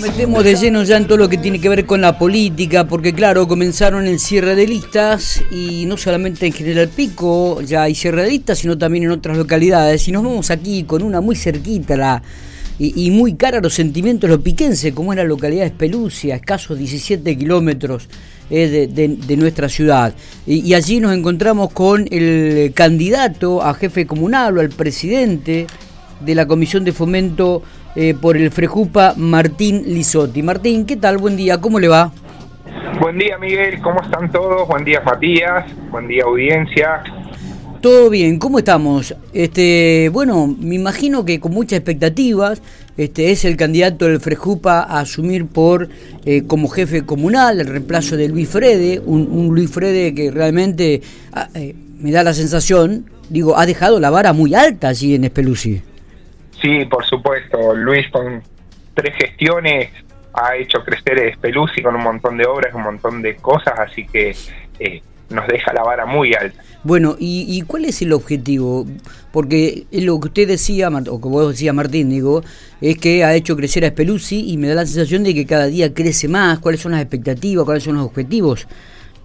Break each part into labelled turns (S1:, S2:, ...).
S1: metemos de lleno ya en todo lo que tiene que ver con la política, porque claro, comenzaron el cierre de listas y no solamente en General Pico ya hay cierre de listas, sino también en otras localidades. Y nos vamos aquí con una muy cerquita la, y, muy cara a los sentimientos lo piquense, como es la localidad de Espelucia, escasos 17 kilómetros eh, de, nuestra ciudad. Y allí nos encontramos con el candidato a jefe comunal o al presidente de la Comisión de Fomento eh, por el Frejupa, Martín Lisotti. Martín, ¿qué tal? Buen día, ¿cómo le va?
S2: Buen día, Miguel, ¿cómo están todos? Buen día, Matías, buen día, audiencia.
S1: Todo bien, ¿cómo estamos? Este, bueno, me imagino que con muchas expectativas, este es el candidato del Frejupa a asumir por eh, como jefe comunal el reemplazo de Luis Frede, un, Luis Frede que realmente ah, eh, me da la sensación, digo, ha dejado la vara muy alta allí en Espeluci.
S2: Sí, por supuesto. Luis con tres gestiones ha hecho crecer Speluzzi con un montón de obras, un montón de cosas, así que eh, nos deja la vara muy alta.
S1: Bueno, ¿y, cuál es el objetivo? Porque lo que usted decía, o como vos decías Martín, digo, es que ha hecho crecer a Speluzzi y me da la sensación de que cada día crece más. ¿Cuáles son las expectativas? ¿Cuáles son los objetivos?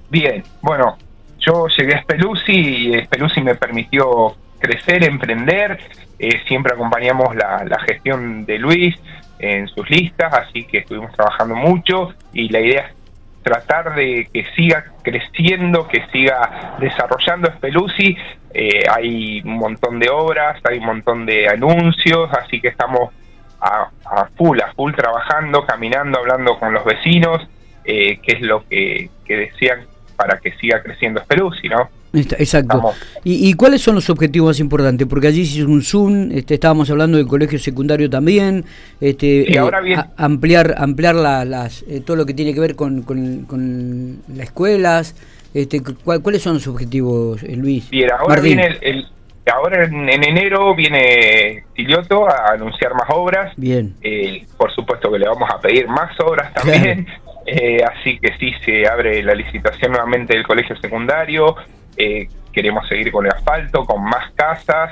S2: Bien, bueno, yo llegué a Speluzzi y Speluzzi me permitió crecer, emprender. Eh, siempre acompañamos la, gestión de Luis en sus listas, así que estuvimos trabajando mucho y la idea es tratar de que siga creciendo, que siga desarrollando Speluzzi. Eh, hay un montón de obras, hay un montón de anuncios, así que estamos a, full, a full trabajando, caminando, hablando con los vecinos, eh, que es lo que, que desean para que siga creciendo Speluzzi, ¿no?
S1: Exacto. ¿Y, cuáles son los objetivos más importantes? Porque allí es un Zoom, este, estábamos hablando del colegio secundario también, este, eh, ampliar ampliar las, eh, todo lo que tiene que ver con, con, las escuelas. Este, ¿Cuáles son los objetivos, eh, Luis?
S2: Bien, ahora, viene el, ahora en, enero viene Tilioto a anunciar más obras.
S1: Bien.
S2: por supuesto que le vamos a pedir más obras también. así que sí, se abre la licitación nuevamente del colegio secundario, eh, queremos seguir con el asfalto, con más casas,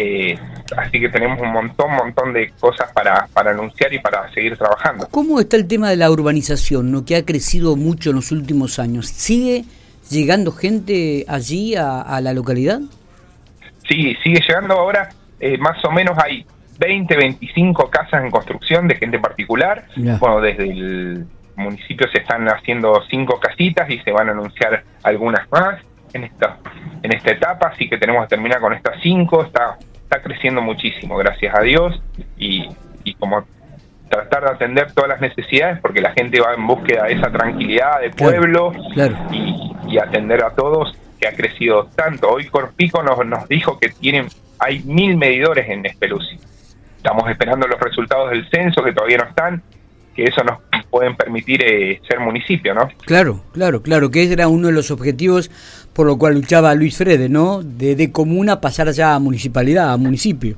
S2: eh, así que tenemos un montón, montón de cosas para, para anunciar y para seguir trabajando.
S1: ¿Cómo está el tema de la urbanización, ¿no? que ha crecido mucho en los últimos años? ¿Sigue llegando gente allí a, la localidad?
S2: Sí, sigue llegando ahora, eh, más o menos hay 20, 25 casas en construcción de gente particular. Bueno, desde el municipio se están haciendo cinco casitas y se van a anunciar algunas más en esta, en esta etapa, así que tenemos que terminar con estas cinco, está, está creciendo muchísimo, gracias a Dios, y, y como tratar de atender todas las necesidades, porque la gente va en búsqueda de esa tranquilidad de pueblo Y, atender a todos, que ha crecido tanto. Hoy Corpico nos, nos dijo que tienen, hay mil medidores en Espeluzzi. Estamos esperando los resultados del censo, que todavía no están, que eso nos pueden permitir eh, ser municipio, ¿no?
S1: Claro, claro, claro, que ese era uno de los objetivos por lo cual luchaba Luis Frede, ¿no? De, de comuna pasar ya a municipalidad, a municipio.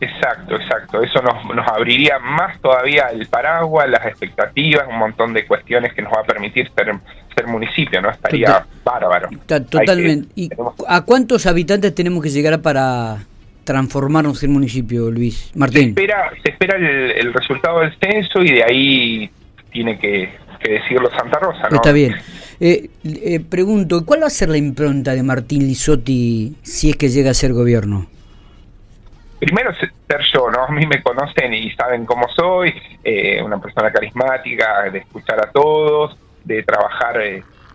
S2: Exacto, exacto. Eso nos, nos abriría más todavía el paraguas, las expectativas, un montón de cuestiones que nos va a permitir ser, ser municipio, ¿no? Estaría bárbaro.
S1: Totalmente. ¿Y a cuántos habitantes tenemos que llegar para transformarnos en municipio, Luis Martín?
S2: Se espera, se espera el, resultado del censo y de ahí tiene que, decirlo Santa Rosa, ¿no?
S1: Está bien. Eh, eh, pregunto, ¿cuál va a ser la impronta de Martín Lisotti si es que llega a ser gobierno?
S2: Primero ser yo, ¿no? A mí me conocen y saben cómo soy, eh, una persona carismática, de escuchar a todos, de trabajar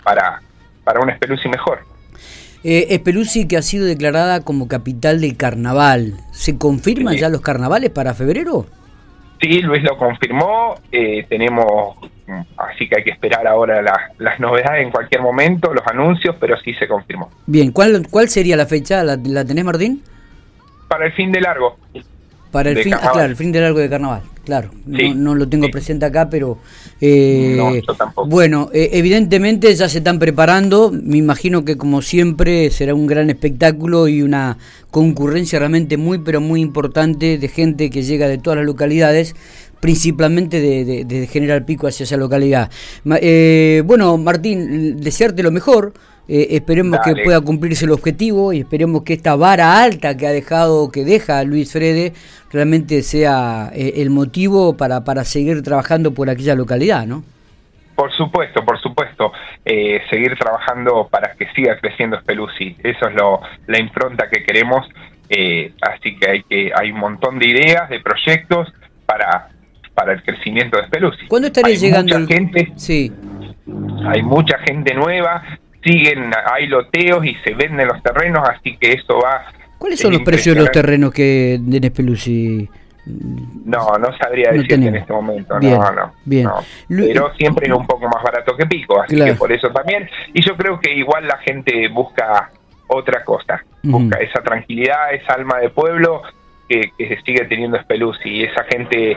S2: para, para un Espeluzzi mejor.
S1: Eh, que ha sido declarada como capital del carnaval. ¿Se confirman ya los carnavales para febrero?
S2: Sí, Luis lo confirmó. Eh, tenemos, así que hay que esperar ahora las novedades en cualquier momento, los anuncios, pero sí se confirmó.
S1: Bien, ¿cuál, cuál sería la fecha? ¿La, la tenés, Martín?
S2: Para el fin de largo.
S1: Para el fin, ah, claro, el fin de largo de carnaval, claro. no, lo tengo presente acá, pero eh, bueno, eh, evidentemente ya se están preparando. Me imagino que como siempre será un gran espectáculo y una concurrencia realmente muy, pero muy importante de gente que llega de todas las localidades principalmente de, de, General Pico hacia esa localidad. Eh, bueno, Martín, desearte lo mejor, Eh, esperemos que pueda cumplirse el objetivo y esperemos que esta vara alta que ha dejado, que deja Luis Frede, realmente sea eh, el motivo para, para seguir trabajando por aquella localidad, ¿no?
S2: Por supuesto, por supuesto, eh, seguir trabajando para que siga creciendo Speluzzi. Eso es lo, la impronta que queremos. así que hay que hay un montón de ideas, de proyectos para para el crecimiento de Speluzzi.
S1: ¿Cuándo estaría llegando
S2: mucha gente?
S1: Sí.
S2: Hay mucha gente nueva siguen, hay loteos y se venden los terrenos, así que eso va...
S1: ¿Cuáles son los precios de los terrenos que de Pelusi?
S2: No, no sabría decirte en este momento, no, no, bien. Pero siempre es un poco más barato que Pico, así que por eso también. Y yo creo que igual la gente busca otra cosa, busca esa tranquilidad, esa alma de pueblo que, que sigue teniendo Speluzzi y esa gente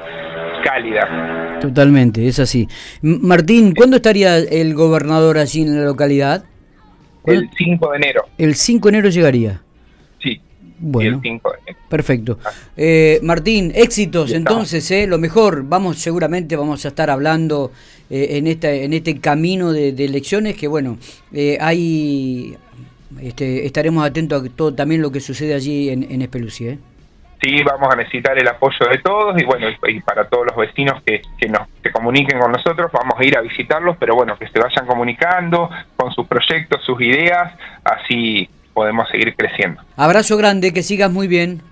S2: cálida.
S1: Totalmente, es así. Martín, ¿cuándo estaría el gobernador allí en la localidad?
S2: El 5 de enero.
S1: El 5 de enero llegaría.
S2: Sí.
S1: Bueno, el 5 de enero. perfecto. Ah. Eh, Martín, éxitos entonces, eh, lo mejor. Vamos, seguramente vamos a estar hablando eh, en, esta, en este camino de, elecciones que, bueno, eh, hay, este, estaremos atentos a todo también lo que sucede allí en, en ¿eh?
S2: Sí vamos a necesitar el apoyo de todos y bueno, y, para todos los vecinos que, que nos se comuniquen con nosotros, vamos a ir a visitarlos, pero bueno, que se vayan comunicando con sus proyectos, sus ideas, así podemos seguir creciendo.
S1: Abrazo grande, que sigas muy bien.